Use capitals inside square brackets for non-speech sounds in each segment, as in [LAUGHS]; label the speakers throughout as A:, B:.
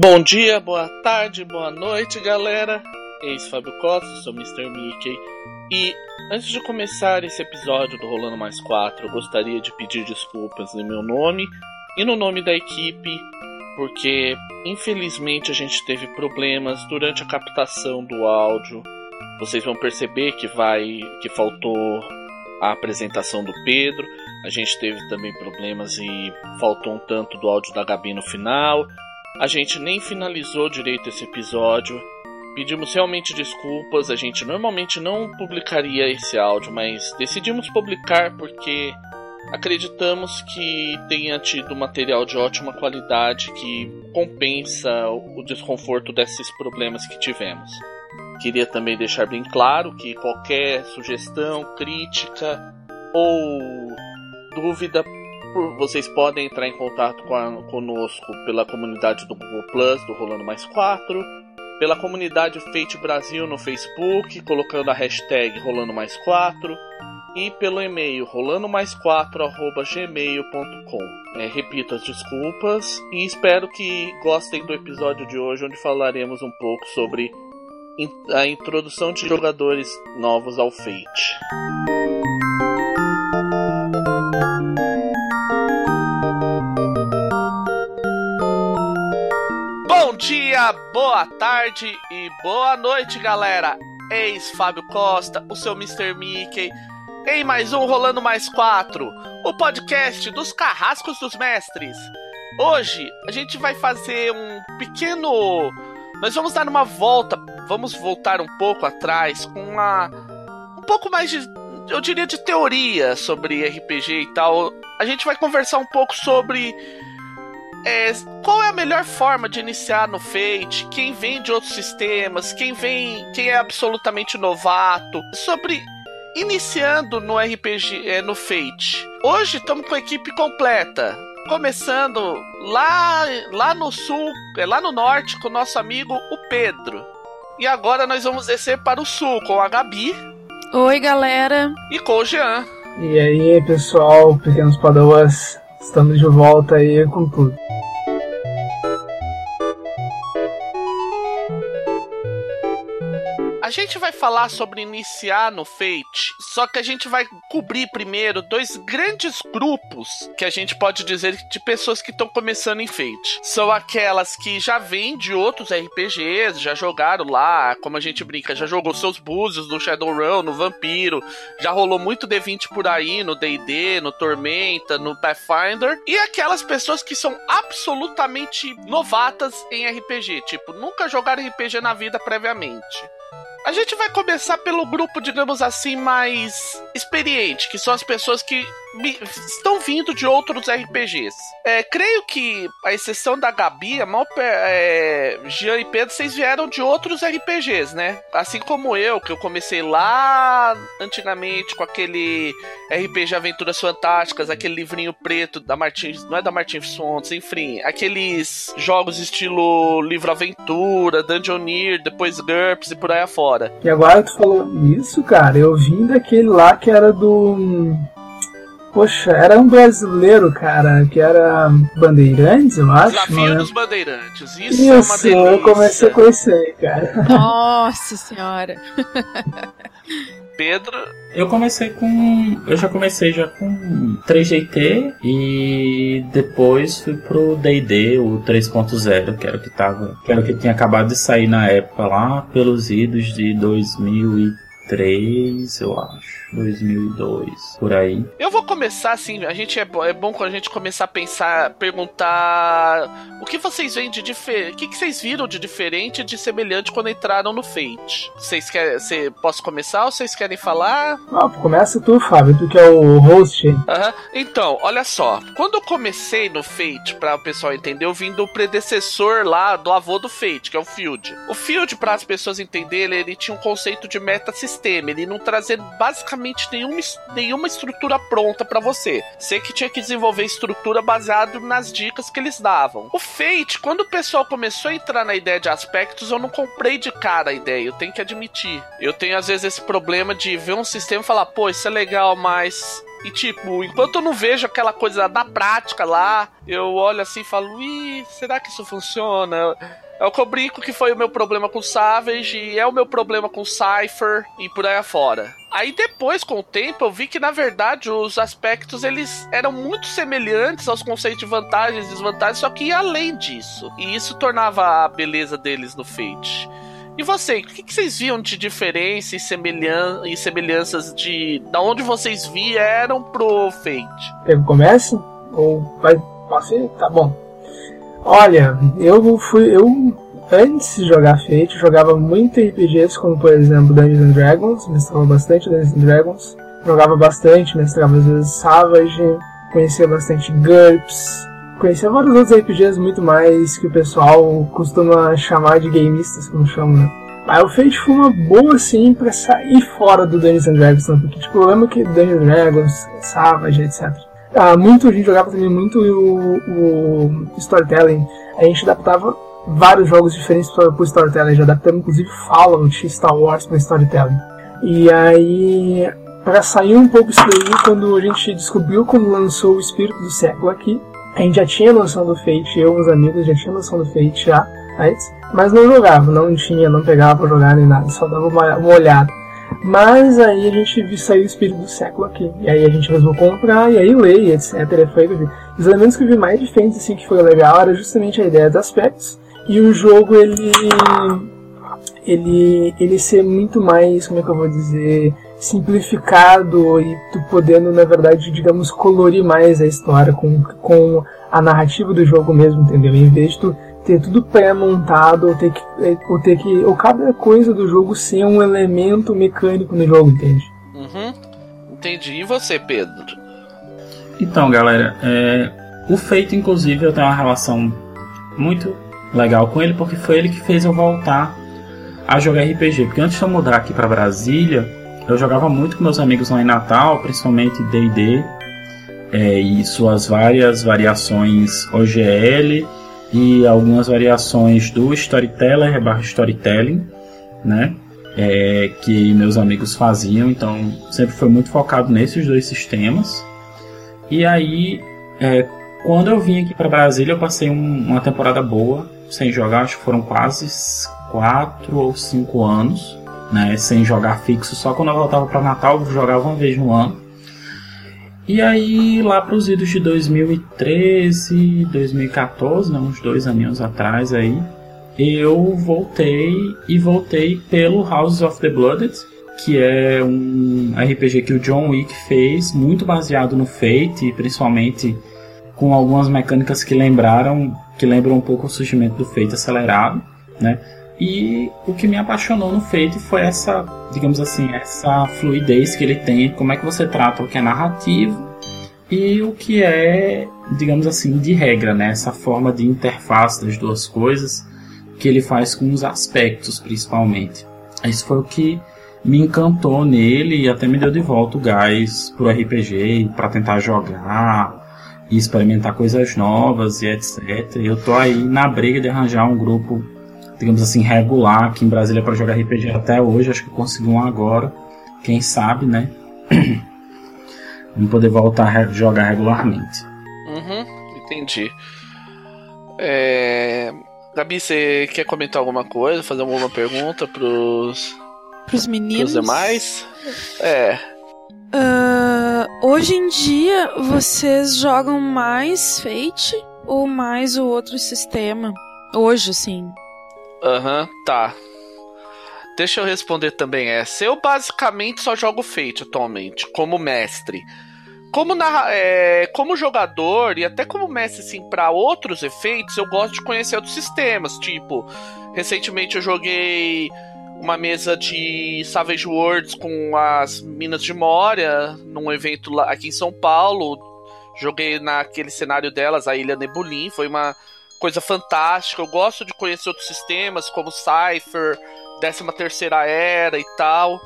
A: Bom dia, boa tarde, boa noite, galera. Eis Fábio Costa, sou Mr. Mickey. E antes de começar esse episódio do Rolando Mais 4, eu gostaria de pedir desculpas em meu nome e no nome da equipe, porque infelizmente a gente teve problemas durante a captação do áudio. Vocês vão perceber que vai que faltou a apresentação do Pedro. A gente teve também problemas e faltou um tanto do áudio da Gabi no final. A gente nem finalizou direito esse episódio. Pedimos realmente desculpas. A gente normalmente não publicaria esse áudio, mas decidimos publicar porque acreditamos que tenha tido material de ótima qualidade que compensa o desconforto desses problemas que tivemos. Queria também deixar bem claro que qualquer sugestão, crítica ou dúvida vocês podem entrar em contato com a, conosco pela comunidade do Google Plus, do Rolando Mais 4, pela comunidade Fate Brasil no Facebook, colocando a hashtag Rolando Mais 4, e pelo e-mail rolando mais 4 gmail.com. É, repito as desculpas e espero que gostem do episódio de hoje, onde falaremos um pouco sobre a introdução de jogadores novos ao Fate. Boa tarde e boa noite, galera! Eis Fábio Costa, o seu Mr. Mickey, em mais um Rolando Mais 4, o podcast dos carrascos dos mestres. Hoje a gente vai fazer um pequeno. Nós vamos dar uma volta, vamos voltar um pouco atrás com uma. um pouco mais de. eu diria de teoria sobre RPG e tal. A gente vai conversar um pouco sobre é, qual é a melhor forma de iniciar no Fate? Quem vem de outros sistemas? Quem vem, quem é absolutamente novato? Sobre iniciando no RPG, é, no Fate. Hoje estamos com a equipe completa. Começando lá, lá no sul, é, lá no norte, com o nosso amigo o Pedro. E agora nós vamos descer para o sul com a Gabi.
B: Oi, galera.
A: E com o Jean.
C: E aí, pessoal, pequenos padawans, estamos de volta aí com tudo.
A: A gente vai falar sobre iniciar no Fate, só que a gente vai cobrir primeiro dois grandes grupos que a gente pode dizer de pessoas que estão começando em Fate. São aquelas que já vêm de outros RPGs, já jogaram lá, como a gente brinca, já jogou seus búzios no Shadowrun, no Vampiro, já rolou muito D20 por aí, no D&D, no Tormenta, no Pathfinder, e aquelas pessoas que são absolutamente novatas em RPG, tipo, nunca jogaram RPG na vida previamente. A gente vai começar pelo grupo, digamos assim, mais experiente, que são as pessoas que estão vindo de outros RPGs. É, creio que, a exceção da Gabi, a maior, é, Jean e Pedro, vocês vieram de outros RPGs, né? Assim como eu, que eu comecei lá antigamente com aquele RPG Aventuras Fantásticas, aquele livrinho preto da Martins, não é da Martins Fontes, enfim, aqueles jogos estilo livro aventura, Dungeoneer, depois GURPS e por aí afora.
C: E agora tu falou isso, cara, eu vim daquele lá que era do Poxa, era um brasileiro, cara, que era Bandeirantes, eu acho.
A: Desafio dos Bandeirantes. Isso,
C: Isso
A: é uma delícia.
C: eu comecei a conhecer, cara.
B: Nossa senhora.
A: Pedro.
D: Eu comecei com. Eu já comecei já com 3GT e depois fui pro DD, o 3.0, que era o que tava. Que era o que tinha acabado de sair na época lá, pelos idos de 2003, eu acho. 2002, por aí.
A: Eu vou começar assim, a gente é, bo é bom quando a gente começar a pensar, perguntar o que vocês veem de diferente, o que, que vocês viram de diferente e de semelhante quando entraram no Fate? Vocês querem, cê, posso começar ou vocês querem falar?
C: Ah, começa tu, Fábio, tu que é o host.
A: Uhum. Então, olha só, quando eu comecei no Fate, para o pessoal entender, eu vim do predecessor lá do avô do Fate, que é o Field. O Field, para as pessoas entenderem, ele tinha um conceito de meta-sistema, ele não trazia basicamente nenhuma, nenhuma estrutura pronta para você. Você que tinha que desenvolver estrutura baseado nas dicas que eles davam. O Fate, quando o pessoal começou a entrar na ideia de aspectos, eu não comprei de cara a ideia, eu tenho que admitir. Eu tenho às vezes esse problema de ver um sistema e falar, pô, isso é legal, mas E tipo, enquanto eu não vejo aquela coisa da prática lá, eu olho assim e falo, ih, será que isso funciona? É o que eu brinco que foi o meu problema com Savage, e é o meu problema com Cypher e por aí afora. Aí depois, com o tempo, eu vi que na verdade os aspectos eles eram muito semelhantes aos conceitos de vantagens e desvantagens, só que ia além disso. E isso tornava a beleza deles no Fate. E você, o que, vocês viam de diferença e, semelhan e semelhanças de da onde vocês vieram pro Fate?
C: Eu começo? Ou vai. Posso ir? Tá bom. Olha, eu fui. Eu, antes de jogar Fate, jogava muito RPGs, como por exemplo Dungeons and Dragons, mestrava bastante Dungeons and Dragons, jogava bastante, mestrava às vezes Savage, conhecia bastante GURPS, conhecia vários outros RPGs muito mais que o pessoal costuma chamar de gameistas, como chamam, né? Mas o Fate foi uma boa, assim, pra sair fora do Dungeons and Dragons, né? porque, tipo, eu lembro que Dungeons and Dragons, Savage, etc ah, muito, a gente jogava também muito o, o storytelling. A gente adaptava vários jogos diferentes para o storytelling. Já adaptamos inclusive Fallout Star Wars para storytelling. E aí, para sair um pouco isso daí, quando a gente descobriu como lançou o Espírito do Século aqui, a gente já tinha noção do Fate, eu e os amigos já tinha noção do Fate já mas não jogava, não tinha, não pegava pra jogar nem nada, só dava uma, uma olhada. Mas aí a gente sair o espírito do século aqui. E aí a gente resolveu comprar, e aí ler, etc. Foi Os elementos que eu vi mais diferentes, assim, que foi legal, era justamente a ideia dos aspectos. E o jogo, ele. Ele, ele ser muito mais, como é que eu vou dizer, simplificado e tu podendo, na verdade, digamos, colorir mais a história com, com a narrativa do jogo mesmo, entendeu? Em vez de tu ter tudo pré-montado ou ter que ou ter que ou cada coisa do jogo ser um elemento mecânico no jogo, entende?
A: Uhum. Entendi. E você, Pedro?
D: Então, galera, é, o Feito, inclusive, eu tenho uma relação muito legal com ele porque foi ele que fez eu voltar a jogar RPG. Porque antes de eu mudar aqui para Brasília, eu jogava muito com meus amigos lá em Natal, principalmente D&D é, e suas várias variações OGL e algumas variações do Storyteller barra Storytelling, né? É, que meus amigos faziam, então sempre foi muito focado nesses dois sistemas. E aí, é, quando eu vim aqui para Brasília, eu passei um, uma temporada boa sem jogar, acho que foram quase quatro ou cinco anos, né, sem jogar fixo. Só quando eu voltava para Natal, eu jogava uma vez no ano. E aí, lá para os idos de 2013, 2014, né, uns dois aninhos atrás aí, eu voltei e voltei pelo House of the Blooded, que é um RPG que o John Wick fez, muito baseado no Fate, principalmente com algumas mecânicas que lembraram, que lembram um pouco o surgimento do Fate acelerado, né? E o que me apaixonou no Fate foi essa, digamos assim, essa fluidez que ele tem, como é que você trata o que é narrativo e o que é, digamos assim, de regra, né? Essa forma de interface das duas coisas que ele faz com os aspectos, principalmente. Isso foi o que me encantou nele e até me deu de volta o gás pro RPG para tentar jogar e experimentar coisas novas e etc. Eu tô aí na briga de arranjar um grupo digamos assim, regular aqui em Brasília para jogar RPG até hoje. Acho que consegui um agora. Quem sabe, né? [CLEARS THROAT] Vamos poder voltar a jogar regularmente.
A: Uhum, entendi. É... Gabi, você quer comentar alguma coisa? Fazer alguma pergunta pros.
B: Pros meninos?
A: Pros demais? É.
B: Uh, hoje em dia, vocês jogam mais Fate ou mais o outro sistema? Hoje, sim.
A: Aham, uhum, tá. Deixa eu responder também essa. Eu basicamente só jogo Fate atualmente, como mestre. Como, narra, é, como jogador e até como mestre assim, para outros efeitos, eu gosto de conhecer outros sistemas. Tipo, recentemente eu joguei uma mesa de Savage Worlds com as Minas de Moria, num evento lá, aqui em São Paulo. Joguei naquele cenário delas, a Ilha Nebulin. Foi uma coisa fantástica. Eu gosto de conhecer outros sistemas, como Cypher, 13 terceira era e tal.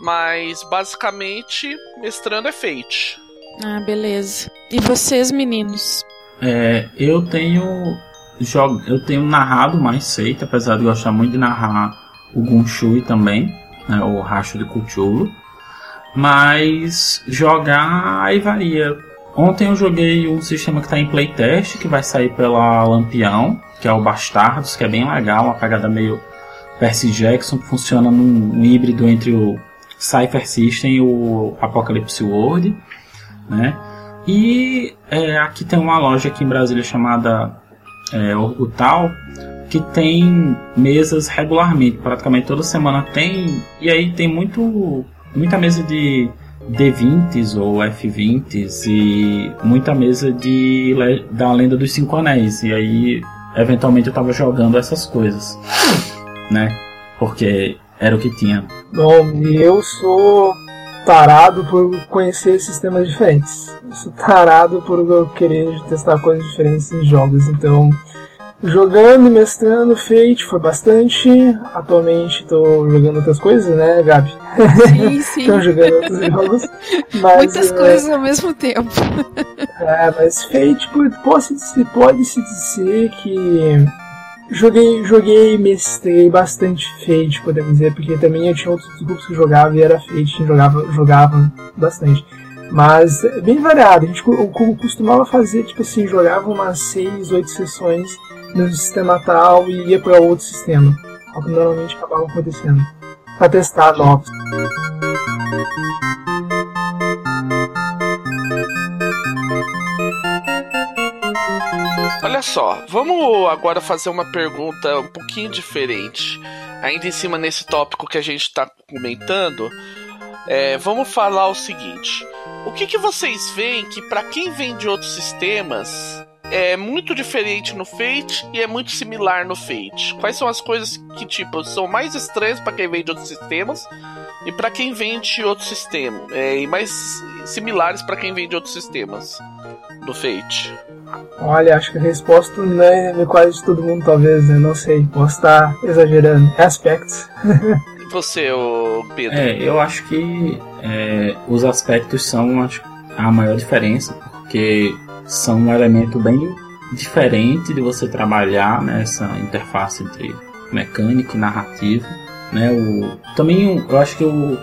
A: Mas basicamente, mestrando é Fate.
B: Ah, beleza. E vocês, meninos?
D: É, eu tenho jogo, eu tenho narrado mais Fate, apesar de gostar muito de narrar o Gunshui também, né, o Racho de Cthulhu. Mas jogar aí varia. Ontem eu joguei um sistema que está em playtest, que vai sair pela Lampião, que é o Bastardos, que é bem legal, uma pegada meio Percy Jackson, que funciona num, híbrido entre o Cypher System e o Apocalypse World, né? E é, aqui tem uma loja aqui em Brasília chamada é, que tem mesas regularmente, praticamente toda semana tem, e aí tem muito muita mesa de D20s ou F20s e muita mesa de da Lenda dos Cinco Anéis. E aí, eventualmente, eu tava jogando essas coisas, né? Porque era o que tinha.
C: Bom, eu sou tarado por conhecer sistemas diferentes. Eu sou tarado por querer testar coisas diferentes em jogos, então Jogando e mestrando Fate foi bastante. Atualmente estou jogando outras coisas, né, Gabi?
B: Sim, [LAUGHS] sim.
C: Estou jogando outros jogos.
B: Mas, Muitas é... coisas ao mesmo tempo.
C: é, mas Fate pode-se pode -se dizer que joguei, joguei mestrei bastante Fate, podemos dizer, porque também eu tinha outros grupos que jogavam e era Fate, jogava, jogava bastante. Mas é bem variado, a gente costumava fazer, tipo assim, jogava umas 6, 8 sessões no sistema tal e ia para outro sistema. O que normalmente acabava acontecendo. Para testar novos.
A: Olha só, vamos agora fazer uma pergunta um pouquinho diferente. Ainda em cima nesse tópico que a gente está comentando, é, vamos falar o seguinte: o que, que vocês veem que para quem vem de outros sistemas é muito diferente no Fate e é muito similar no Fate. Quais são as coisas que, tipo, são mais estranhas para quem vem de outros sistemas e para quem vem de outro sistema? É, e mais similares para quem vem de outros sistemas do Fate?
C: Olha, acho que a resposta não é quase de todo mundo, talvez, né? Não sei, posso estar exagerando. É aspectos. [LAUGHS]
A: Você, Pedro?
D: É, eu acho que é, os aspectos são acho, a maior diferença, porque são um elemento bem diferente de você trabalhar nessa interface entre mecânica e narrativa. Né? O, também eu acho que o,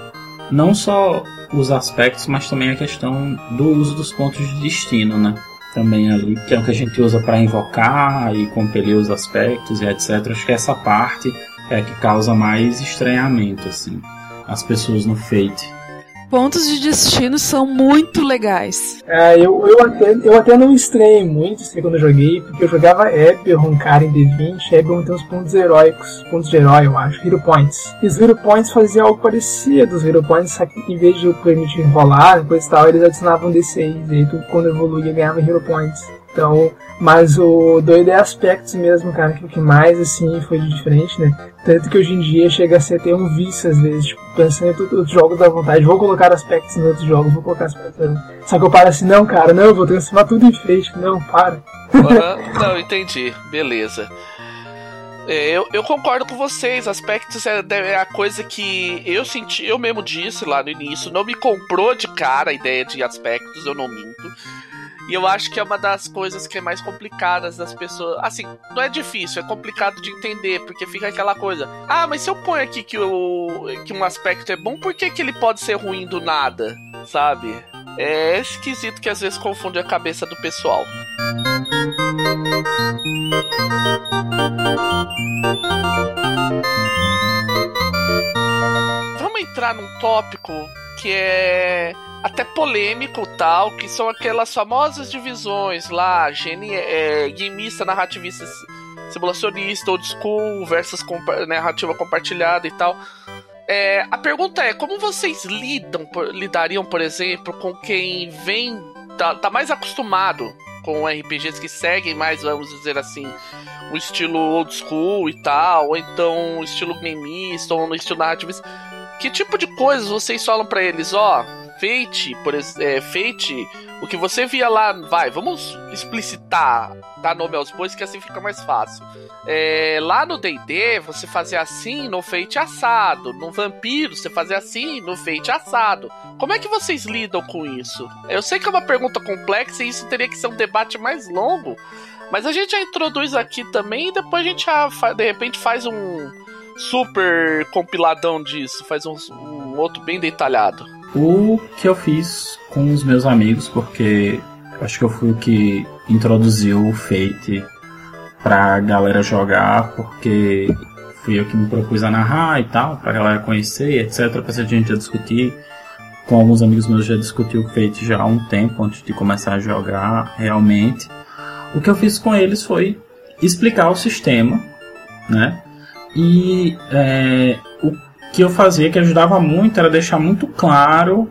D: não só os aspectos, mas também a questão do uso dos pontos de destino, né? Também ali, que é o que a gente usa para invocar e compelir os aspectos e etc. Acho que essa parte é a que causa mais estranhamento, assim, as pessoas no Fate
B: pontos de destino são muito legais.
C: É, eu, eu, até, eu até não estranhei muito assim, quando eu joguei, porque eu jogava Eberron, cara, em D20, Eberron tem uns pontos heróicos, pontos de herói, eu acho, Hero Points. E os Hero Points faziam algo parecido, os Hero Points, só que em vez de permitir rolar, depois tal, eles adicionavam D6, e aí tu, quando evoluía, ganhava Hero Points. Então, mas o doido é aspectos mesmo, cara, que o que mais, assim, foi de diferente, né? Tanto que hoje em dia chega a ser até um vício, às vezes, tipo, pensando em outros jogos da vontade, vou colocar aspectos em outros jogos, vou colocar aspectos. Só que eu paro assim, não, cara, não, eu vou transformar tudo em fake, não, para.
A: Uhum, [LAUGHS] não, entendi, beleza. É, eu, eu concordo com vocês, aspectos é, é, a coisa que eu senti, eu mesmo disse lá no início, não me comprou de cara a ideia de aspectos, eu não minto. E eu acho que é uma das coisas que é mais complicadas das pessoas. Assim, não é difícil, é complicado de entender, porque fica aquela coisa. Ah, mas se eu ponho aqui que, o, que um aspecto é bom, por que, que ele pode ser ruim do nada? Sabe? É esquisito que às vezes confunde a cabeça do pessoal. Vamos entrar num tópico que é até polêmico tal, que são aquelas famosas divisões lá, é, gameista, narrativista, simulacionista, old school versus compa narrativa compartilhada e tal. É, a pergunta é, como vocês lidam, por, lidariam, por exemplo, com quem vem, tá, tá mais acostumado com RPGs que seguem mais, vamos dizer assim, o estilo old school e tal, ou então o estilo gameista, ou no estilo narrativista. Que tipo de coisas vocês falam para eles, ó, oh, Fate, por é, Fate, o que você via lá, vai, vamos explicitar, dar nome aos bois que assim fica mais fácil. É, lá no D&D, você fazia assim no Fate assado, no Vampiro você fazia assim no Fate assado. Como é que vocês lidam com isso? Eu sei que é uma pergunta complexa e isso teria que ser um debate mais longo, mas a gente já introduz aqui também e depois a gente já, de repente faz um super compiladão disso, faz um, um outro bem detalhado.
D: O que eu fiz com os meus amigos, porque acho que eu fui o que introduziu o Fate pra galera jogar, porque fui eu que me propus a narrar e tal, pra galera conhecer, etc. Pra a gente já discutir. Com alguns amigos meus já discutiu o Fate já há um tempo antes de começar a jogar realmente. O que eu fiz com eles foi explicar o sistema, né? E é, que eu fazia que ajudava muito era deixar muito claro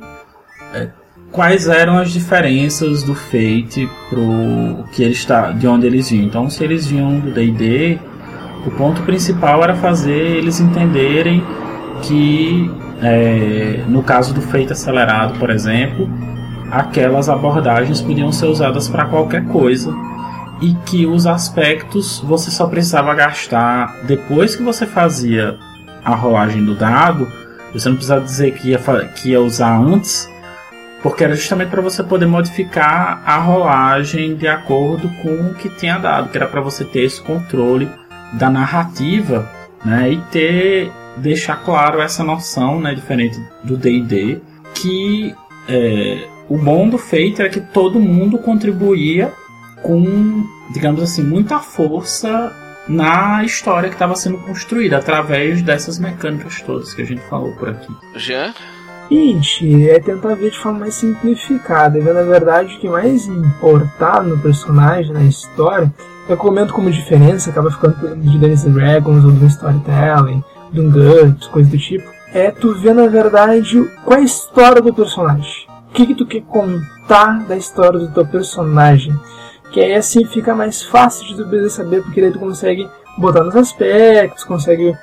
D: é, quais eram as diferenças do Fate pro que ele está, de onde eles vinham. Então, se eles vinham do D&D, o ponto principal era fazer eles entenderem que é, no caso do Fate acelerado, por exemplo, aquelas abordagens podiam ser usadas para qualquer coisa e que os aspectos você só precisava gastar depois que você fazia a rolagem do dado. Você não precisava dizer que ia, que ia usar antes, porque era justamente para você poder modificar a rolagem de acordo com o que tinha dado, que era para você ter esse controle da narrativa, né, e ter deixar claro essa noção, né, diferente do D&D, que é, o bom do feito é que todo mundo contribuía com, digamos assim, muita força na história que estava sendo construída através dessas mecânicas todas que a gente falou por aqui.
A: Jean?
C: Gente, é tentar ver de forma mais simplificada, ver na verdade o que mais importar no personagem, na história, eu comento como diferença, acaba ficando por exemplo de Dungeons Dragons ou do Storytelling, de um GURPS, coisa do tipo, é tu ver na verdade qual é a história do personagem. O que, que tu quer contar da história do teu personagem. Que aí assim fica mais fácil de tu saber, porque daí tu consegue botar nos aspectos, consegue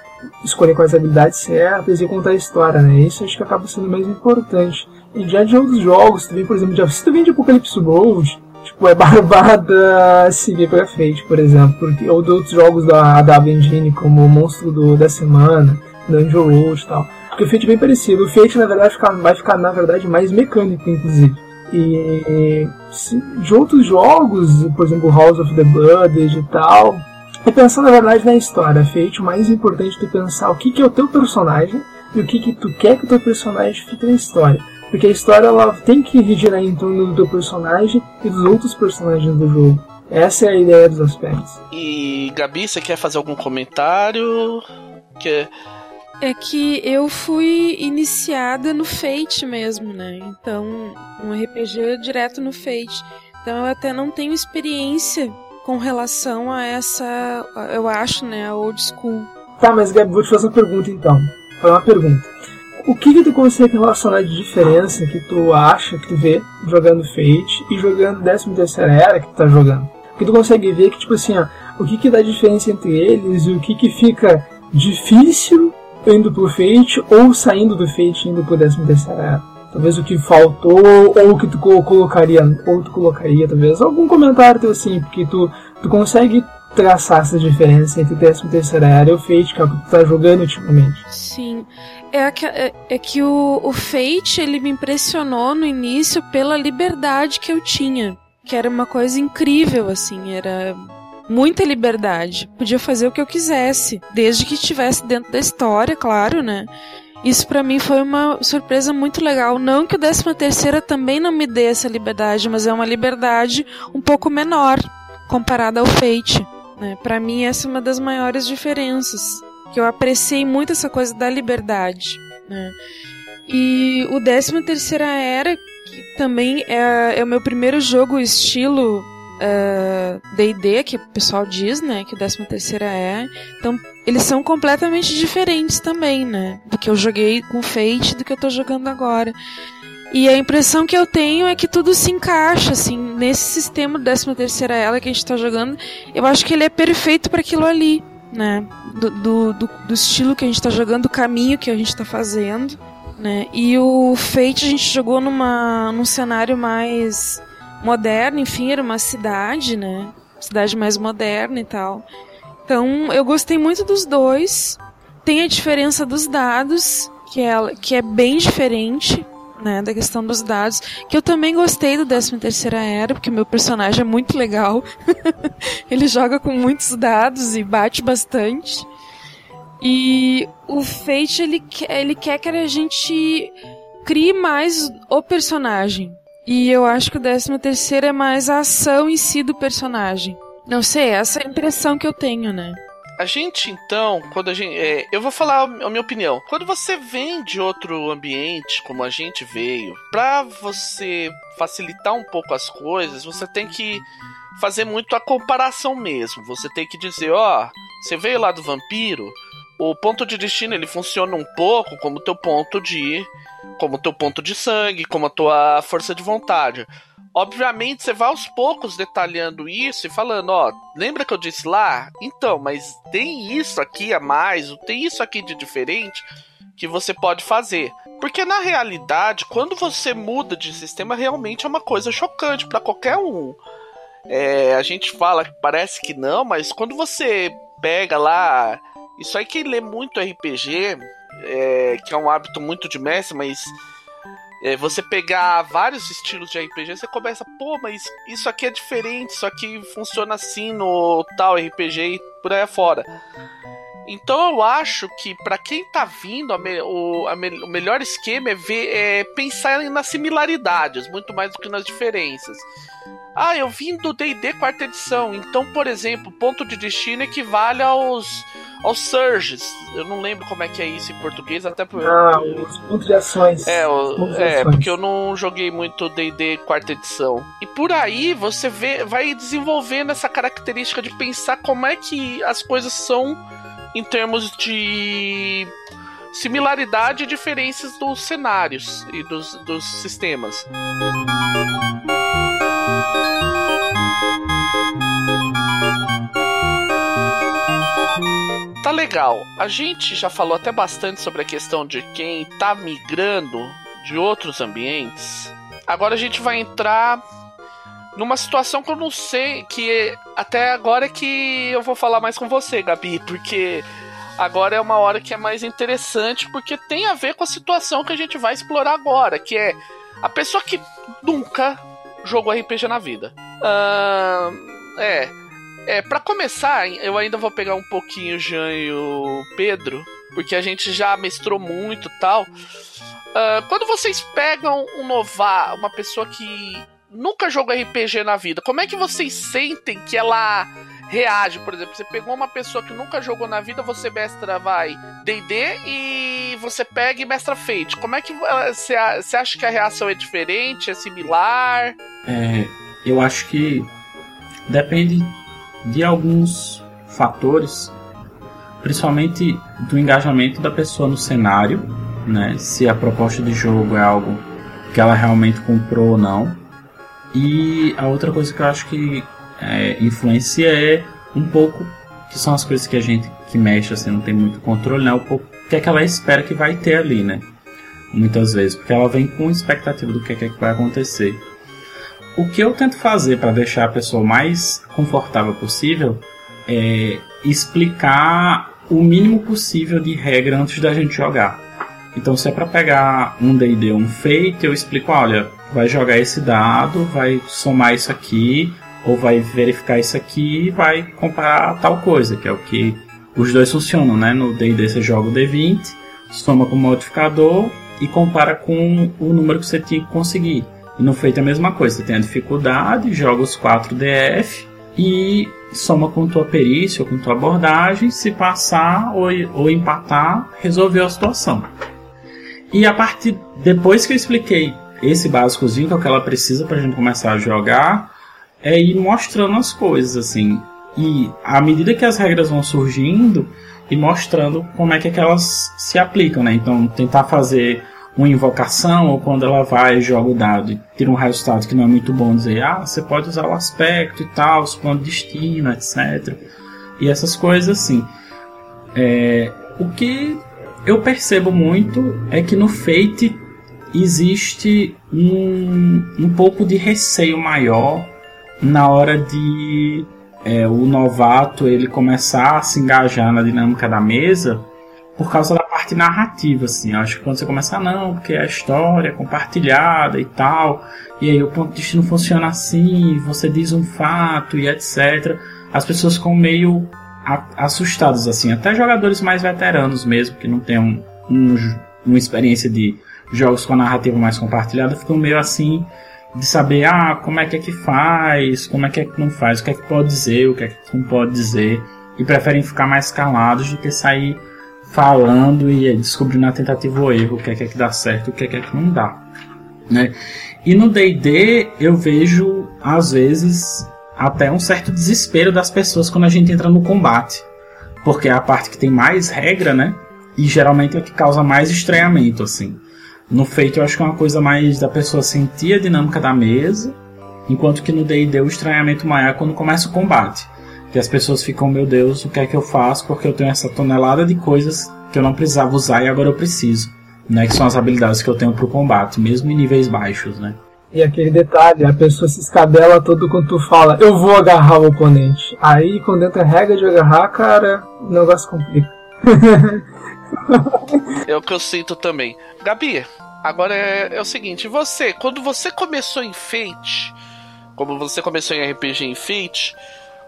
C: escolher quais habilidades certas e contar a história, né? Isso acho que acaba sendo mais importante. E já de outros jogos, tu vem, por exemplo, se tu vem de Apocalipse World, tipo, é [LAUGHS] barbada seguir pra frente, por exemplo. Porque, ou de outros jogos da AW Engine, como o Monstro do, da Semana, Dungeon Road e tal. Porque o Fate é bem parecido. O Fate, na verdade, fica, vai ficar, na verdade, mais mecânico, inclusive. E de outros jogos, por exemplo, House of the Blood e tal, é pensar, na verdade, na história. Fate, o mais importante é tu pensar o que, que é o teu personagem e o que, que tu quer que o teu personagem fique na história. Porque a história ela tem que girar em torno do teu personagem e dos outros personagens do jogo. Essa é a ideia dos aspectos.
A: E Gabi, você quer fazer algum comentário? Que
B: é que eu fui iniciada no Fate mesmo, né? Então, um RPG direto no Fate. Então eu até não tenho experiência com relação a essa, eu acho, né, a old school.
C: Tá, mas Gabi, vou te fazer uma pergunta então. Foi uma pergunta. O que, que tu consegue relacionar de diferença que tu acha, que tu vê jogando Fate e jogando 13 terceira era que tu tá jogando? Que tu consegue ver que, tipo assim, ó, o que que dá diferença entre eles e o que que fica difícil indo pro Fate ou saindo do Fate indo pro 13 terceira? Talvez o que faltou ou o que tu colocaria, ou tu colocaria, talvez algum comentário teu assim, porque tu, tu consegue traçar essa diferença entre 13 terceira era e o Fate, que é o que tu tá jogando ultimamente.
B: Sim é que, é, é que o, o Fate ele me impressionou no início pela liberdade que eu tinha. Que era uma coisa incrível, assim, era muita liberdade. Podia fazer o que eu quisesse, desde que estivesse dentro da história, claro, né? Isso para mim foi uma surpresa muito legal. Não que o 13 terceira também não me dê essa liberdade, mas é uma liberdade um pouco menor comparada ao Fate. Né? Para mim essa é uma das maiores diferenças que eu apreciei muito essa coisa da liberdade. Né? E o 13 Terceira Era, que também é, é o meu primeiro jogo estilo D&D, uh, que o pessoal diz, né, que o 13 Terceira é. Então, eles são completamente diferentes também, né, do que eu joguei com Fate do que eu tô jogando agora. E a impressão que eu tenho é que tudo se encaixa, assim, nesse sistema do 13 Terceira Era que a gente tá jogando. Eu acho que ele é perfeito para aquilo ali né? Do, do, do, do estilo que a gente está jogando, do caminho que a gente está fazendo, né? E o Fate a gente jogou numa, num cenário mais moderno, enfim, era uma cidade, né? Cidade mais moderna e tal. Então, eu gostei muito dos dois. Tem a diferença dos dados, que é, que é bem diferente, né, da questão dos dados, que eu também gostei do 13 terceira era, porque meu personagem é muito legal. [LAUGHS] ele joga com muitos dados e bate bastante. E o Fate ele ele quer que a gente crie mais o personagem. E eu acho que o décimo terceiro é mais a ação em si do personagem. Não sei, essa é a impressão que eu tenho, né?
A: A gente, então, quando a gente. É, eu vou falar a minha opinião. Quando você vem de outro ambiente, como a gente veio, pra você facilitar um pouco as coisas, você tem que fazer muito a comparação mesmo. Você tem que dizer, ó, você veio lá do vampiro, o ponto de destino ele funciona um pouco como teu ponto de como teu ponto de sangue, como a tua força de vontade. Obviamente, você vai aos poucos detalhando isso e falando, ó, lembra que eu disse lá? Então, mas tem isso aqui a mais, tem isso aqui de diferente que você pode fazer. Porque na realidade, quando você muda de sistema, realmente é uma coisa chocante para qualquer um. É, a gente fala que parece que não, mas quando você pega lá. Isso aí quem lê muito RPG, é, que é um hábito muito de mestre, mas é, você pegar vários estilos de RPG, você começa, pô, mas isso aqui é diferente, isso aqui funciona assim no tal RPG e por aí afora. Então eu acho que para quem tá vindo, me, o, me, o, melhor esquema é, ver, é pensar nas similaridades, muito mais do que nas diferenças. Ah, eu vim do D&D quarta edição, então, por exemplo, ponto de destino equivale aos aos surges. Eu não lembro como é que é isso em português, até
C: porque. Ah, os pontos de ações.
A: É, o, é ações. porque eu não joguei muito DD quarta edição. E por aí você vê, vai desenvolvendo essa característica de pensar como é que as coisas são em termos de similaridade e diferenças dos cenários e dos, dos sistemas. Tá legal. A gente já falou até bastante sobre a questão de quem tá migrando de outros ambientes. Agora a gente vai entrar numa situação que eu não sei, que até agora é que eu vou falar mais com você, Gabi, porque agora é uma hora que é mais interessante, porque tem a ver com a situação que a gente vai explorar agora, que é a pessoa que nunca jogou RPG na vida. Uh, é é, para começar, eu ainda vou pegar um pouquinho o Jean e o Pedro, porque a gente já mestrou muito tal. Uh, quando vocês pegam um novar, uma pessoa que nunca jogou RPG na vida, como é que vocês sentem que ela reage? Por exemplo, você pegou uma pessoa que nunca jogou na vida, você mestra, vai, D&D e você pega e mestra Fate. Como é que você, você acha que a reação é diferente, é similar?
D: É, eu acho que depende de alguns fatores, principalmente do engajamento da pessoa no cenário, né? Se a proposta de jogo é algo que ela realmente comprou ou não. E a outra coisa que eu acho que é, influencia é um pouco que são as coisas que a gente que mexe assim não tem muito controle, né? Um pouco o que é que ela espera que vai ter ali, né? Muitas vezes, porque ela vem com expectativa do que é que vai acontecer. O que eu tento fazer para deixar a pessoa mais confortável possível é explicar o mínimo possível de regra antes da gente jogar. Então, se é para pegar um D&D, um feito, eu explico, olha, vai jogar esse dado, vai somar isso aqui, ou vai verificar isso aqui e vai comparar tal coisa, que é o que os dois funcionam, né? No D&D você joga o D20, soma com o modificador e compara com o número que você tinha que conseguir. No feito é a mesma coisa, você tem a dificuldade, joga os 4 DF e soma com tua perícia ou com tua abordagem, se passar ou, ou empatar, resolveu a situação. E a partir depois que eu expliquei esse básicozinho que é o que ela precisa para a gente começar a jogar, é ir mostrando as coisas assim. E à medida que as regras vão surgindo, e mostrando como é que, é que elas se aplicam, né? Então tentar fazer uma invocação, ou quando ela vai joga o dado e tira um resultado que não é muito bom, dizer, ah, você pode usar o aspecto e tal, os planos de destino, etc. E essas coisas assim. É, o que eu percebo muito é que no Fate existe um, um pouco de receio maior na hora de é, o novato ele começar a se engajar na dinâmica da mesa por causa da parte narrativa, assim. Eu acho que quando você começa, ah, não, porque a história é compartilhada e tal, e aí o ponto de vista não funciona assim, você diz um fato e etc. As pessoas ficam meio assustadas, assim. Até jogadores mais veteranos mesmo, que não têm um, um, uma experiência de jogos com a narrativa mais compartilhada ficam meio assim de saber ah, como é que é que faz, como é que é que não faz, o que é que pode dizer, o que é que não pode dizer, e preferem ficar mais calados do que sair falando e descobrindo a tentativa ou erro, o que é que, é que dá certo, o que é que, é que não dá. Né? E no D&D eu vejo às vezes até um certo desespero das pessoas quando a gente entra no combate, porque é a parte que tem mais regra, né? E geralmente é que causa mais estranhamento, assim. No feito eu acho que é uma coisa mais da pessoa sentir a dinâmica da mesa, enquanto que no D&D o estranhamento maior é quando começa o combate. Que as pessoas ficam, meu Deus, o que é que eu faço? Porque eu tenho essa tonelada de coisas que eu não precisava usar e agora eu preciso. Né, que são as habilidades que eu tenho pro combate, mesmo em níveis baixos, né?
C: E aquele detalhe, a pessoa se escabela todo quando tu fala, eu vou agarrar o oponente. Aí quando entra a regra de agarrar, cara, o negócio complica. [LAUGHS]
A: é o que eu sinto também. Gabi, agora é, é o seguinte, você, quando você começou em Fate, como você começou em RPG em Fate,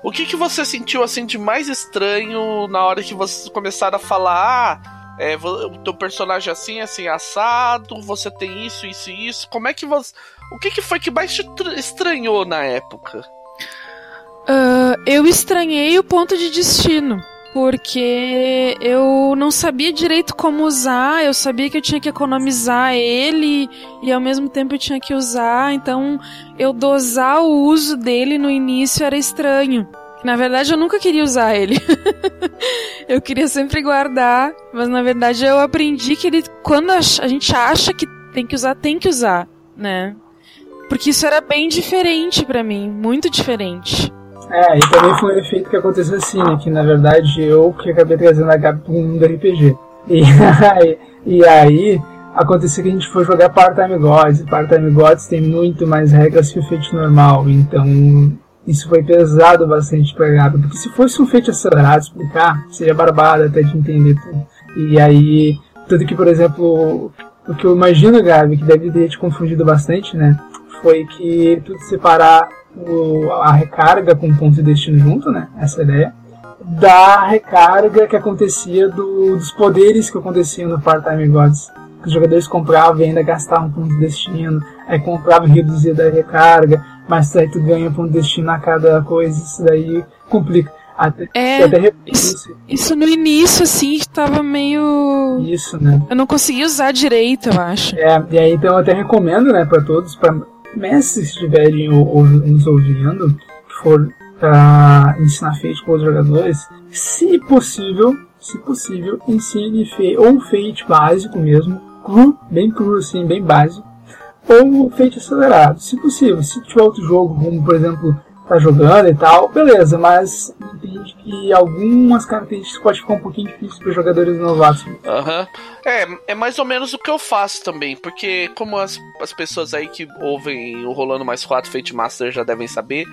A: o que, que você sentiu assim de mais estranho na hora que vocês começaram a falar, ah, é, o teu personagem é assim, assim, assado, você tem isso, isso e isso. Como é que você. O que, que foi que mais te estranhou na época?
B: Uh, eu estranhei o ponto de destino porque eu não sabia direito como usar, eu sabia que eu tinha que economizar ele e ao mesmo tempo eu tinha que usar, então eu dosar o uso dele no início era estranho. Na verdade, eu nunca queria usar ele. [LAUGHS] eu queria sempre guardar, mas na verdade eu aprendi que ele, quando a gente acha que tem que usar, tem que usar, né? Porque isso era bem diferente para mim, muito diferente.
C: É, e também foi um efeito que aconteceu assim, né? Que na verdade eu que acabei trazendo a Gabi pro mundo do RPG. E aí, [LAUGHS] e aí aconteceu que a gente foi jogar Part-Time Gods. Part-Time Gods tem muito mais regras que o feito normal. Então isso foi pesado bastante pra Gabi. Porque se fosse um feito acelerado explicar, seria barbado até de entender tudo. E aí, tudo que, por exemplo, o que eu imagino, Gabi, que deve ter te confundido bastante, né? Foi que tudo separar o, a recarga com ponto de destino junto, né? Essa é ideia. Da recarga que acontecia do, dos poderes que aconteciam no Part-Time Gods. Os jogadores compravam e ainda gastavam ponto de destino, aí compravam e reduzia da recarga, mas aí tu ganha ponto de destino a cada coisa, isso daí complica.
B: Até, é, até isso, isso, no início, assim, estava meio.
C: Isso, né?
B: Eu não consegui usar direito, eu acho.
C: É, e aí então eu até recomendo, né, pra todos, pra mestres estiverem nos ouvindo, for para ensinar Fate para os jogadores, se possível, se possível, ensine Fate, ou Fate básico mesmo, cru, bem cru assim, bem básico, ou Fate acelerado, se possível. Se tiver outro jogo, como por exemplo tá jogando e tal, beleza, mas entende que algumas características pode ficar um pouquinho difícil para jogadores novatos.
A: Aham. Uhum. É, é mais ou menos o que eu faço também, porque como as, as pessoas aí que ouvem o Rolando Mais 4 Fate Master já devem saber,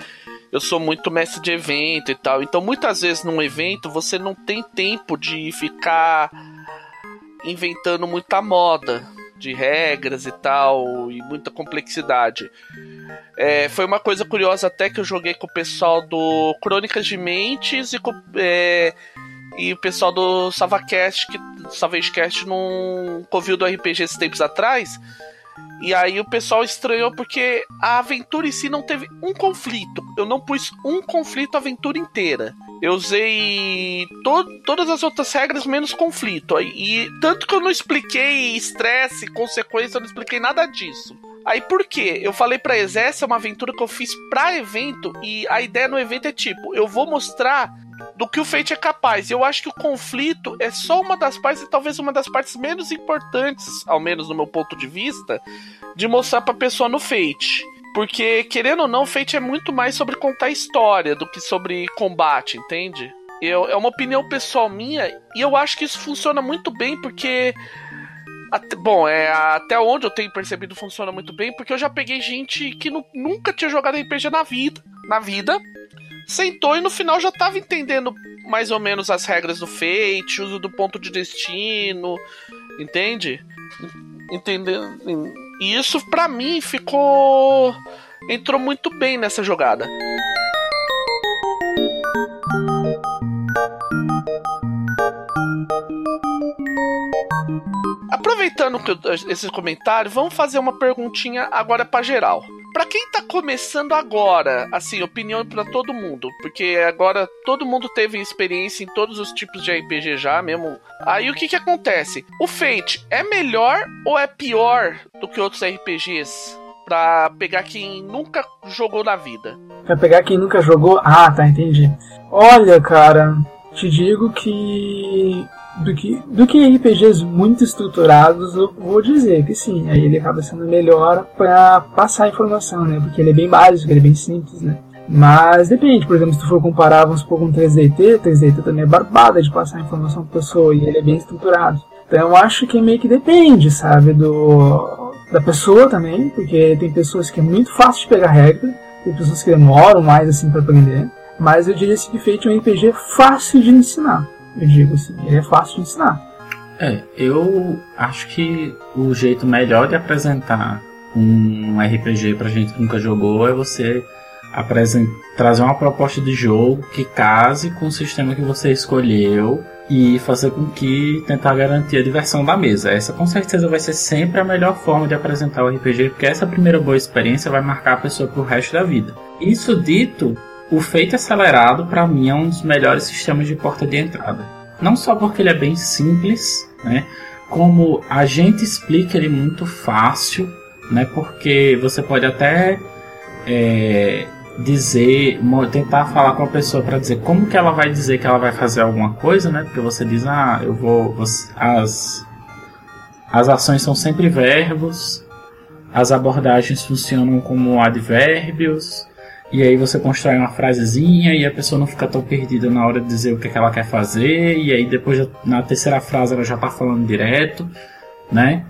A: eu sou muito mestre de evento e tal, então muitas vezes num evento você não tem tempo de ficar inventando muita moda de regras e tal, e muita complexidade. É, foi uma coisa curiosa até que eu joguei com o pessoal do Crônicas de Mentes e com, é, e o pessoal do Savacast, que Savagecast num covil do RPG esses tempos atrás. E aí o pessoal estranhou porque a aventura em si não teve um conflito. Eu não pus um conflito a aventura inteira. Eu usei to todas as outras regras menos conflito. E tanto que eu não expliquei estresse, consequência, eu não expliquei nada disso. Aí por quê? Eu falei pra Ex, essa é uma aventura que eu fiz pra evento e a ideia no evento é tipo, eu vou mostrar do que o Fate é capaz. Eu acho que o conflito é só uma das partes, e talvez uma das partes menos importantes, ao menos no meu ponto de vista, de mostrar pra pessoa no Fate. Porque, querendo ou não, Fate é muito mais sobre contar história do que sobre combate, entende? Eu, é uma opinião pessoal minha, e eu acho que isso funciona muito bem, porque. Até, bom, é, até onde eu tenho percebido funciona muito bem, porque eu já peguei gente que nunca tinha jogado RPG na vida, na vida, sentou e no final já tava entendendo mais ou menos as regras do Fate, uso do ponto de destino, entende? Entendendo. E isso para mim ficou entrou muito bem nessa jogada. Aproveitando esse comentário, vamos fazer uma perguntinha agora para geral. Para quem tá começando agora, assim, opinião para todo mundo, porque agora todo mundo teve experiência em todos os tipos de RPG já, mesmo. Aí o que que acontece? O Fate é melhor ou é pior do que outros RPGs? Pra pegar quem nunca jogou na vida.
C: Pra pegar quem nunca jogou? Ah, tá, entendi. Olha, cara, te digo que do que, do que RPGs muito estruturados, eu vou dizer que sim, aí ele acaba sendo melhor para passar informação, né? Porque ele é bem básico, ele é bem simples, né? Mas depende, por exemplo, se tu for comparar, vamos supor, com 3DT, 3DT também é barbada de passar informação pra pessoa e ele é bem estruturado. Então eu acho que meio que depende, sabe, do da pessoa também, porque tem pessoas que é muito fácil de pegar regra, tem pessoas que demoram mais assim para aprender, mas eu diria que Fate é um RPG fácil de ensinar. Eu digo assim, ele é fácil de ensinar.
D: É, eu acho que o jeito melhor de apresentar um RPG pra gente que nunca jogou é você trazer uma proposta de jogo que case com o sistema que você escolheu e fazer com que tentar garantir a diversão da mesa. Essa com certeza vai ser sempre a melhor forma de apresentar o RPG, porque essa primeira boa experiência vai marcar a pessoa pro resto da vida. Isso dito, o feito acelerado, para mim, é um dos melhores sistemas de porta de entrada. Não só porque ele é bem simples, né? Como a gente explica ele muito fácil, né? Porque você pode até é, dizer, tentar falar com a pessoa para dizer como que ela vai dizer que ela vai fazer alguma coisa, né? Porque você diz, ah, eu vou, as as ações são sempre verbos, as abordagens funcionam como advérbios, e aí você constrói uma frasezinha e a pessoa não fica tão perdida na hora de dizer o que, é que ela quer fazer. E aí depois na terceira frase ela já está falando direto, né?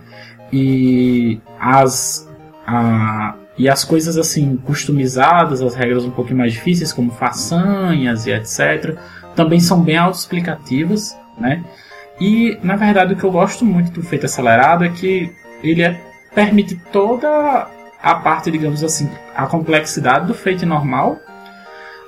D: E as a, e as coisas assim customizadas, as regras um pouquinho mais difíceis como façanhas e etc, também são bem autoexplicativas, né? E na verdade o que eu gosto muito do feito acelerado é que ele é, permite toda a parte, digamos assim, a complexidade do feito normal.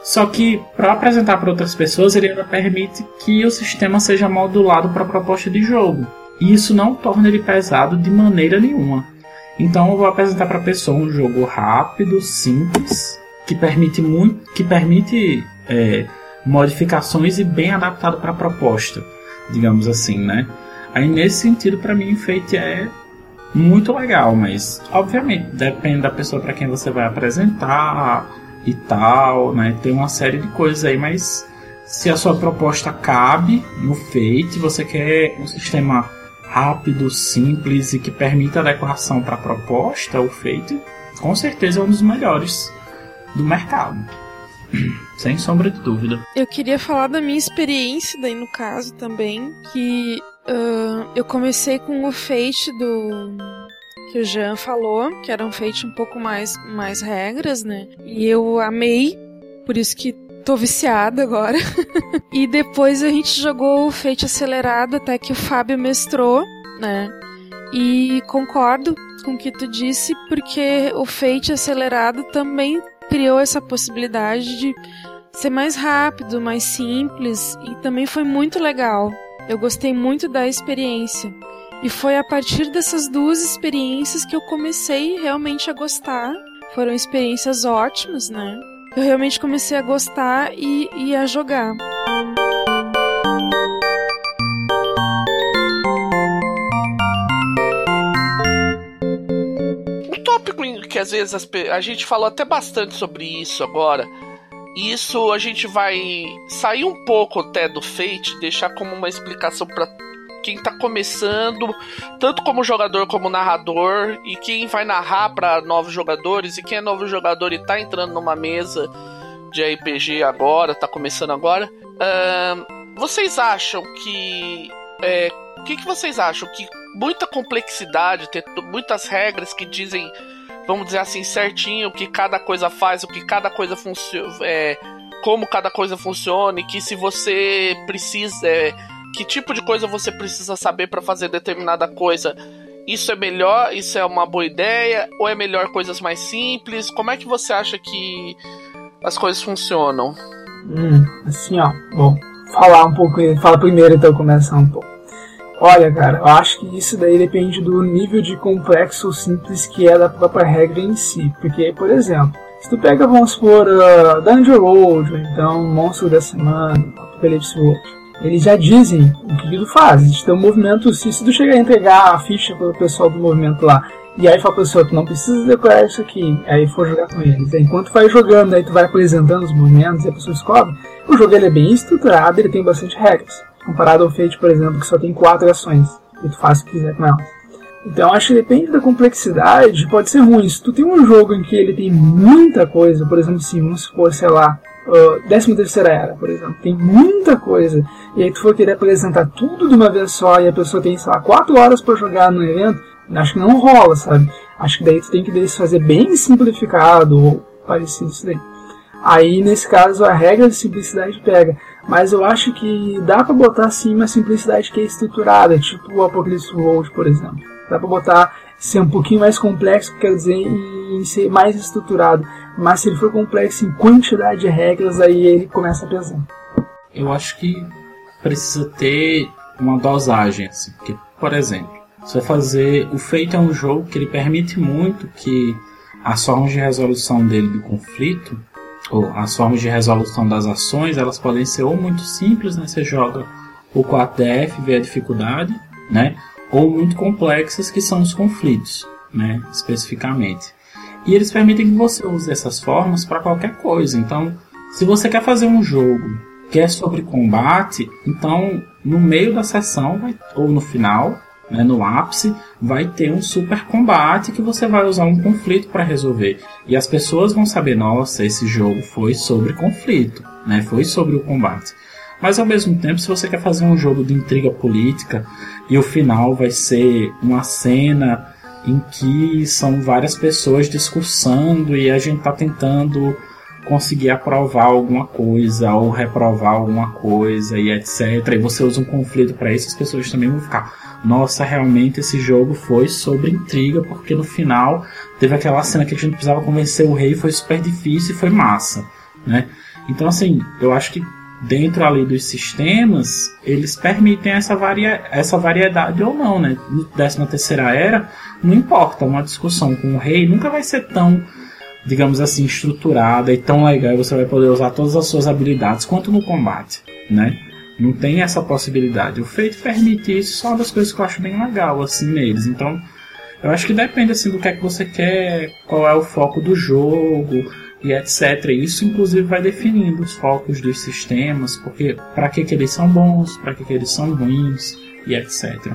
D: Só que para apresentar para outras pessoas, ele ainda permite que o sistema seja modulado para a proposta de jogo. E isso não torna ele pesado de maneira nenhuma. Então eu vou apresentar para a pessoa um jogo rápido, simples, que permite muito, que permite é, modificações e bem adaptado para a proposta, digamos assim, né? Aí nesse sentido, para mim, Fate é muito legal, mas obviamente depende da pessoa para quem você vai apresentar e tal, né? Tem uma série de coisas aí, mas se a sua proposta cabe no Fate, você quer um sistema rápido, simples e que permita adequação para a proposta, o Fate com certeza é um dos melhores do mercado. [CLEARS THROAT] Sem sombra de dúvida.
B: Eu queria falar da minha experiência daí no caso também, que Uh, eu comecei com o Fate do que o Jean falou, que era um Fate um pouco mais, mais regras, né? E eu amei, por isso que tô viciada agora. [LAUGHS] e depois a gente jogou o Fate acelerado até que o Fábio mestrou, né? E concordo com o que tu disse, porque o Fate acelerado também criou essa possibilidade de ser mais rápido, mais simples e também foi muito legal. Eu gostei muito da experiência. E foi a partir dessas duas experiências que eu comecei realmente a gostar. Foram experiências ótimas, né? Eu realmente comecei a gostar e, e a jogar.
A: Um tópico que às vezes a gente falou até bastante sobre isso agora isso a gente vai sair um pouco até do Fate, deixar como uma explicação para quem tá começando, tanto como jogador como narrador, e quem vai narrar para novos jogadores, e quem é novo jogador e tá entrando numa mesa de RPG agora, tá começando agora. Uh, vocês acham que. É, o que, que vocês acham? Que muita complexidade, ter muitas regras que dizem vamos dizer assim, certinho o que cada coisa faz, o que cada coisa funciona, é, como cada coisa funciona, e que se você precisa, é, que tipo de coisa você precisa saber para fazer determinada coisa. Isso é melhor? Isso é uma boa ideia? Ou é melhor coisas mais simples? Como é que você acha que as coisas funcionam?
C: Hum, assim, ó, bom, falar um pouco, fala primeiro então começar um pouco. Olha, cara, eu acho que isso daí depende do nível de complexo ou simples que é da própria regra em si. Porque, por exemplo, se tu pega, vamos supor, uh, Dungeon Road, ou então Monstro da Semana, Apocalipse World, eles já dizem o que tu faz. Eles dão um movimento, se, tu chegar a entregar a ficha para o pessoal do movimento lá, e aí fala pra pessoa, tu não precisa decorar isso aqui, aí for jogar com eles. Enquanto vai jogando, aí tu vai apresentando os movimentos e a pessoa descobre, o jogo ele é bem estruturado, ele tem bastante regras. Comparado ao Fate, por exemplo, que só tem quatro ações, e tu faz o que quiser com elas. Então acho que depende da complexidade, pode ser ruim. Se tu tem um jogo em que ele tem muita coisa, por exemplo, se vamos supor, sei lá, uh, 13 terceira era, por exemplo, tem muita coisa, e aí tu for querer apresentar tudo de uma vez só e a pessoa tem, sei lá, 4 horas para jogar no evento, acho que não rola, sabe? Acho que daí tu tem que fazer bem simplificado ou parecido isso daí. Aí, nesse caso, a regra de simplicidade pega. Mas eu acho que dá pra botar, sim, uma simplicidade que é estruturada, tipo o Apocalypse World, por exemplo. Dá pra botar ser um pouquinho mais complexo, quer dizer, em ser mais estruturado. Mas se ele for complexo em quantidade de regras, aí ele começa a pesar.
D: Eu acho que precisa ter uma dosagem, assim. Porque, por exemplo, você vai fazer. O Feito é um jogo que ele permite muito que as formas de resolução dele do conflito as formas de resolução das ações, elas podem ser ou muito simples, né? Você joga o 4DF, vê a dificuldade, né? Ou muito complexas, que são os conflitos, né? Especificamente. E eles permitem que você use essas formas para qualquer coisa. Então, se você quer fazer um jogo que é sobre combate, então no meio da sessão ou no final né, no ápice, vai ter um super combate que você vai usar um conflito para resolver. E as pessoas vão saber, nossa, esse jogo foi sobre conflito, né, foi sobre o combate. Mas ao mesmo tempo, se você quer fazer um jogo de intriga política e o final vai ser uma cena em que são várias pessoas discursando e a gente está tentando conseguir aprovar alguma coisa ou reprovar alguma coisa e etc. E você usa um conflito para isso, as pessoas também vão ficar nossa, realmente esse jogo foi sobre intriga, porque no final teve aquela cena que a gente precisava convencer o rei, foi super difícil e foi massa, né? Então, assim, eu acho que dentro ali dos sistemas, eles permitem essa, varia essa variedade ou não, né? No 13 terceira era, não importa, uma discussão com o rei nunca vai ser tão, digamos assim, estruturada e tão legal, e você vai poder usar todas as suas habilidades quanto no combate, né? Não tem essa possibilidade. O feito permite isso, só das coisas que eu acho bem legal assim neles. Então, eu acho que depende assim do que é que você quer, qual é o foco do jogo e etc. Isso inclusive vai definindo os focos dos sistemas, porque para que, que eles são bons, para que, que eles são ruins e etc.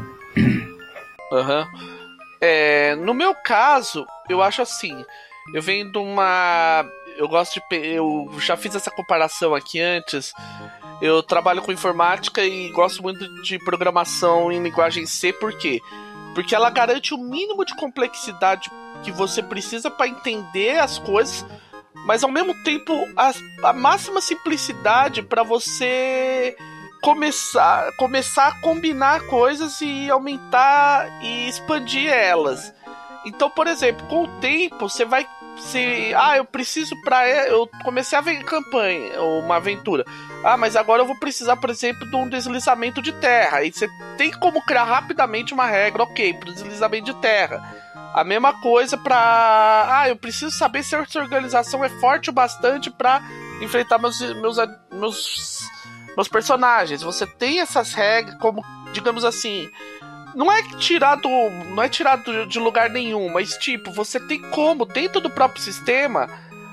A: Uhum. É, no meu caso, eu acho assim. Eu venho de uma. Eu gosto de. Eu já fiz essa comparação aqui antes. Eu trabalho com informática e gosto muito de programação em linguagem C, por quê? Porque ela garante o mínimo de complexidade que você precisa para entender as coisas, mas ao mesmo tempo a, a máxima simplicidade para você começar, começar a combinar coisas e aumentar e expandir elas. Então, por exemplo, com o tempo você vai se ah, eu preciso para eu comecei a ver campanha uma aventura. Ah, mas agora eu vou precisar, por exemplo, de um deslizamento de terra. E você tem como criar rapidamente uma regra, OK, para deslizamento de terra. A mesma coisa para ah, eu preciso saber se essa organização é forte o bastante para enfrentar meus meus meus meus personagens. Você tem essas regras como, digamos assim, não é tirado, não é tirado de lugar nenhum, mas tipo, você tem como dentro do próprio sistema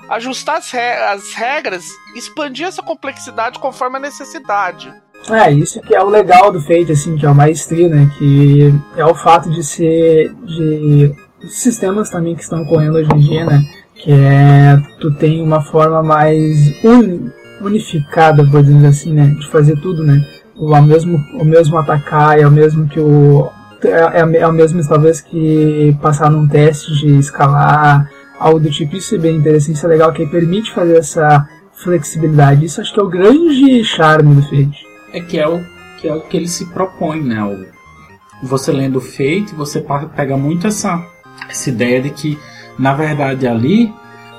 A: ajustar as, re as regras, expandir essa complexidade conforme a necessidade.
C: É, isso que é o legal do Fate, assim, que é o maestria, né? Que é o fato de ser de sistemas também que estão correndo hoje em dia, né? Que é tu tem uma forma mais un, unificada, por dizer assim, né? De fazer tudo, né? O mesmo, o mesmo atacar, é o mesmo que o. É, é, é o mesmo, talvez, que passar num teste de escalar, algo do tipo. Isso é bem interessante, isso é legal, que permite fazer essa flexibilidade. Isso acho que é o grande charme do Fate.
D: É que é o que, é o que ele se propõe, né? O, você lendo o Fate, você pega muito essa, essa ideia de que, na verdade, ali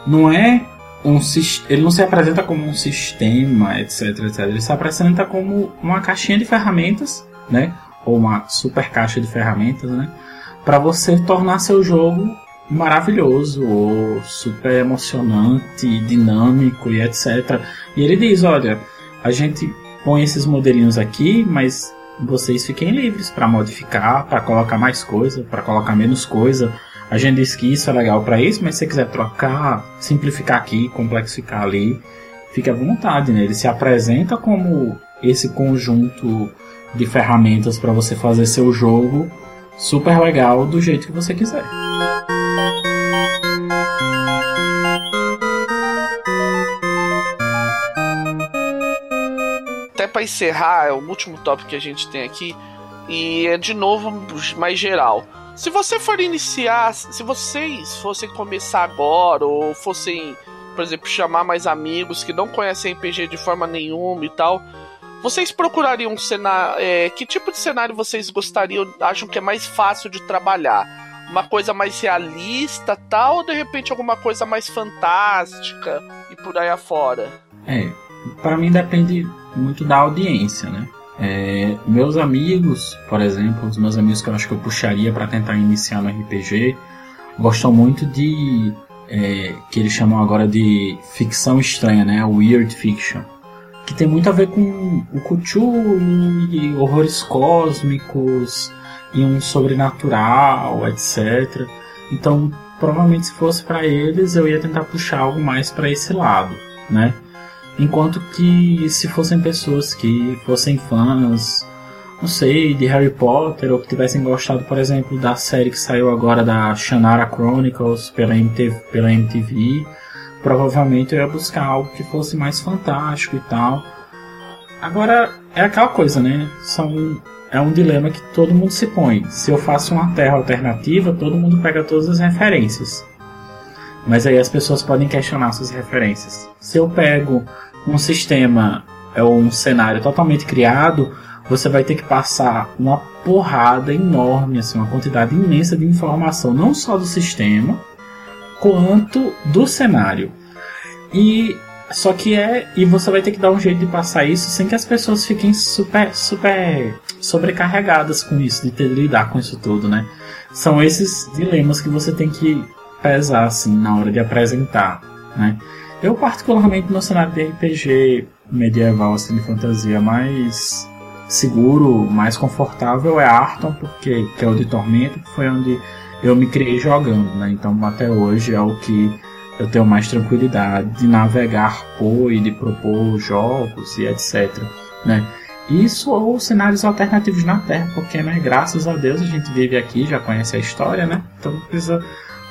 D: não é um ele não se apresenta como um sistema, etc, etc. Ele se apresenta como uma caixinha de ferramentas, né? ou uma super caixa de ferramentas, né? Para você tornar seu jogo maravilhoso, ou super emocionante, dinâmico e etc. E ele diz, olha, a gente põe esses modelinhos aqui, mas vocês fiquem livres para modificar, para colocar mais coisa, para colocar menos coisa. A gente diz que isso é legal para isso, mas se você quiser trocar, simplificar aqui, complexificar ali, fique à vontade, né? Ele se apresenta como esse conjunto de ferramentas para você fazer seu jogo super legal do jeito que você quiser.
A: Até para encerrar, é o último tópico que a gente tem aqui e é de novo mais geral. Se você for iniciar, se vocês fossem começar agora ou fossem, por exemplo, chamar mais amigos que não conhecem RPG de forma nenhuma e tal, vocês procurariam um cenário. É, que tipo de cenário vocês gostariam, acham que é mais fácil de trabalhar? Uma coisa mais realista, tal, ou de repente alguma coisa mais fantástica e por aí afora?
D: É, para mim depende muito da audiência, né? É, meus amigos, por exemplo, os meus amigos que eu acho que eu puxaria para tentar iniciar no RPG, gostam muito de é, que eles chamam agora de ficção estranha, né? Weird fiction que tem muito a ver com o Cthulhu e horrores cósmicos e um sobrenatural, etc. Então, provavelmente se fosse para eles, eu ia tentar puxar algo mais para esse lado, né? Enquanto que se fossem pessoas que fossem fãs, não sei, de Harry Potter ou que tivessem gostado, por exemplo, da série que saiu agora da Shannara Chronicles pela MTV, pela MTV provavelmente eu ia buscar algo que fosse mais fantástico e tal. Agora, é aquela coisa, né? São, é um dilema que todo mundo se põe. Se eu faço uma terra alternativa, todo mundo pega todas as referências. Mas aí as pessoas podem questionar suas referências. Se eu pego um sistema é um cenário totalmente criado, você vai ter que passar uma porrada enorme, assim, uma quantidade imensa de informação, não só do sistema, quanto do cenário. E só que é e você vai ter que dar um jeito de passar isso sem que as pessoas fiquem super super sobrecarregadas com isso, de ter de lidar com isso tudo, né? São esses dilemas que você tem que pesar assim na hora de apresentar, né? Eu particularmente no cenário de RPG medieval assim de fantasia mais seguro, mais confortável é Arton, porque que é o de Tormento, que foi onde eu me criei jogando, né? Então até hoje é o que eu tenho mais tranquilidade de navegar por e de propor jogos e etc, né? Isso ou cenários alternativos na Terra, porque, né, graças a Deus a gente vive aqui, já conhece a história, né? Então não precisa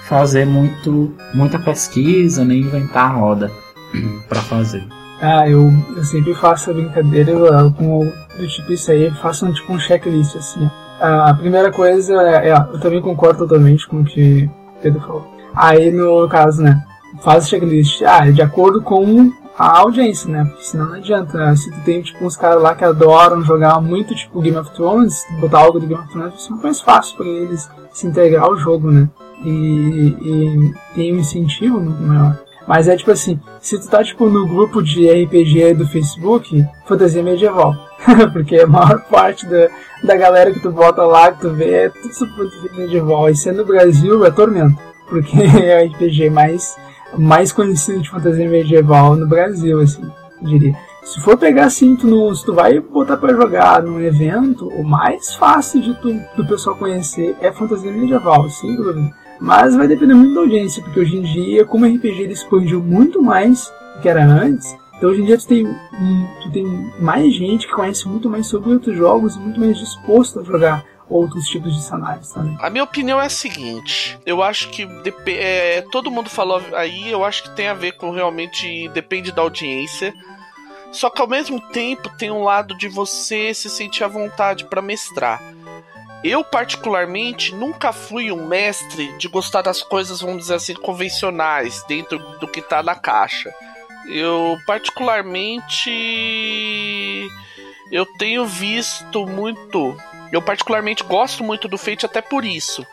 D: fazer muito, muita pesquisa, nem inventar a roda [CLEARS THROAT] para fazer.
C: Ah, eu, eu sempre faço a brincadeira com do tipo isso aí, faço um, tipo um checklist assim. A primeira coisa é, é, eu também concordo totalmente com o que o Pedro falou. Aí no caso, né, faz o checklist, ah, de acordo com a audiência, né? Porque senão não adianta. Né? Se tu tem tipo uns caras lá que adoram jogar muito tipo Game of Thrones, botar algo de Game of Thrones muito mais fácil para eles se integrar ao jogo, né? E, e tem um incentivo maior. Mas é tipo assim, se tu tá tipo no grupo de RPG do Facebook, fantasia medieval. [LAUGHS] Porque a maior parte da, da galera que tu bota lá, que tu vê, é tudo sobre fantasia medieval. E sendo no Brasil, é tormento. Porque [LAUGHS] é o RPG mais, mais conhecido de fantasia medieval no Brasil, assim, diria. Se for pegar assim, tu se tu vai botar para jogar num evento, o mais fácil de tu, do pessoal conhecer é fantasia medieval, sem dúvida. Mas vai depender muito da audiência, porque hoje em dia, como o RPG ele expandiu muito mais do que era antes, então hoje em dia tu tem, tu tem mais gente que conhece muito mais sobre outros jogos e muito mais disposto a jogar outros tipos de cenários também.
A: A minha opinião é a seguinte: eu acho que é, todo mundo falou aí, eu acho que tem a ver com realmente depende da audiência. Só que ao mesmo tempo tem um lado de você se sentir à vontade para mestrar. Eu, particularmente, nunca fui um mestre de gostar das coisas, vamos dizer assim, convencionais, dentro do que tá na caixa. Eu, particularmente, eu tenho visto muito. Eu, particularmente, gosto muito do Fate até por isso.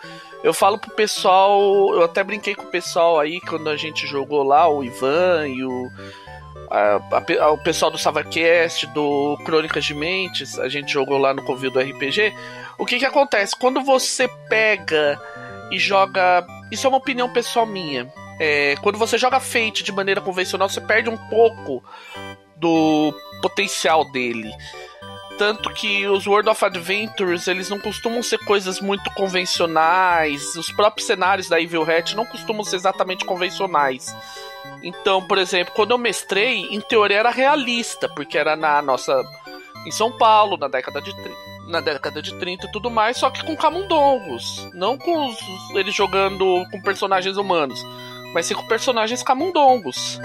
A: Eu falo pro pessoal, eu até brinquei com o pessoal aí quando a gente jogou lá, o Ivan e o a, a, o pessoal do SavaCast, do Crônicas de Mentes, a gente jogou lá no Convil do RPG. O que que acontece? Quando você pega e joga. Isso é uma opinião pessoal minha. É, quando você joga Fate de maneira convencional, você perde um pouco do potencial dele. Tanto que os World of Adventures, eles não costumam ser coisas muito convencionais. Os próprios cenários da Evil Hat não costumam ser exatamente convencionais. Então, por exemplo, quando eu mestrei, em teoria era realista, porque era na nossa. em São Paulo, na década de 30. Na década de 30 e tudo mais, só que com camundongos. Não com os, eles jogando com personagens humanos, mas sim com personagens camundongos.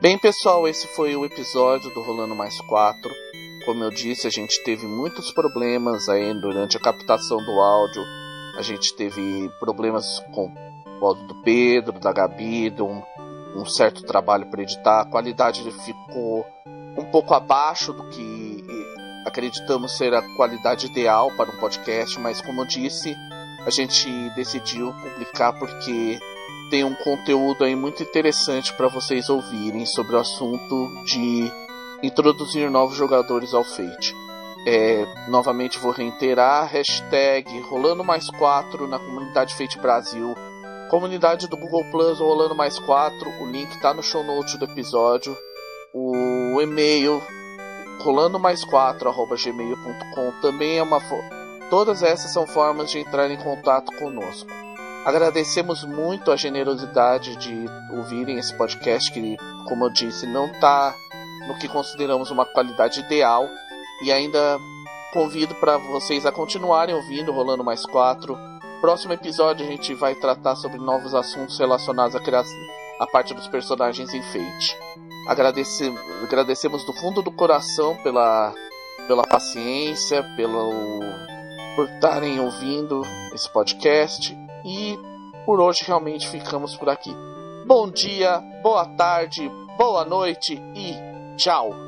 A: Bem, pessoal, esse foi o episódio do Rolando Mais 4. Como eu disse, a gente teve muitos problemas aí durante a captação do áudio. A gente teve problemas com o áudio do Pedro, da Gabi, de um, um certo trabalho para editar. A qualidade ficou um pouco abaixo do que acreditamos ser a qualidade ideal para um podcast, mas como eu disse, a gente decidiu publicar porque tem um conteúdo aí muito interessante para vocês ouvirem sobre o assunto de introduzir novos jogadores ao Fate. É, novamente vou reiterar, hashtag rolando mais 4 na comunidade Fate Brasil, comunidade do Google Plus rolando mais 4, o link está no show notes do episódio, o e-mail rolando mais 4 gmail.com também é uma todas essas são formas de entrar em contato conosco. Agradecemos muito a generosidade de ouvirem esse podcast que, como eu disse, não está no que consideramos uma qualidade ideal. E ainda convido para vocês a continuarem ouvindo Rolando Mais 4. Próximo episódio a gente vai tratar sobre novos assuntos relacionados à criação, à parte dos personagens em. Agradece, agradecemos do fundo do coração pela, pela paciência, pelo, por estarem ouvindo esse podcast. E por hoje realmente ficamos por aqui. Bom dia, boa tarde, boa noite e Tchau!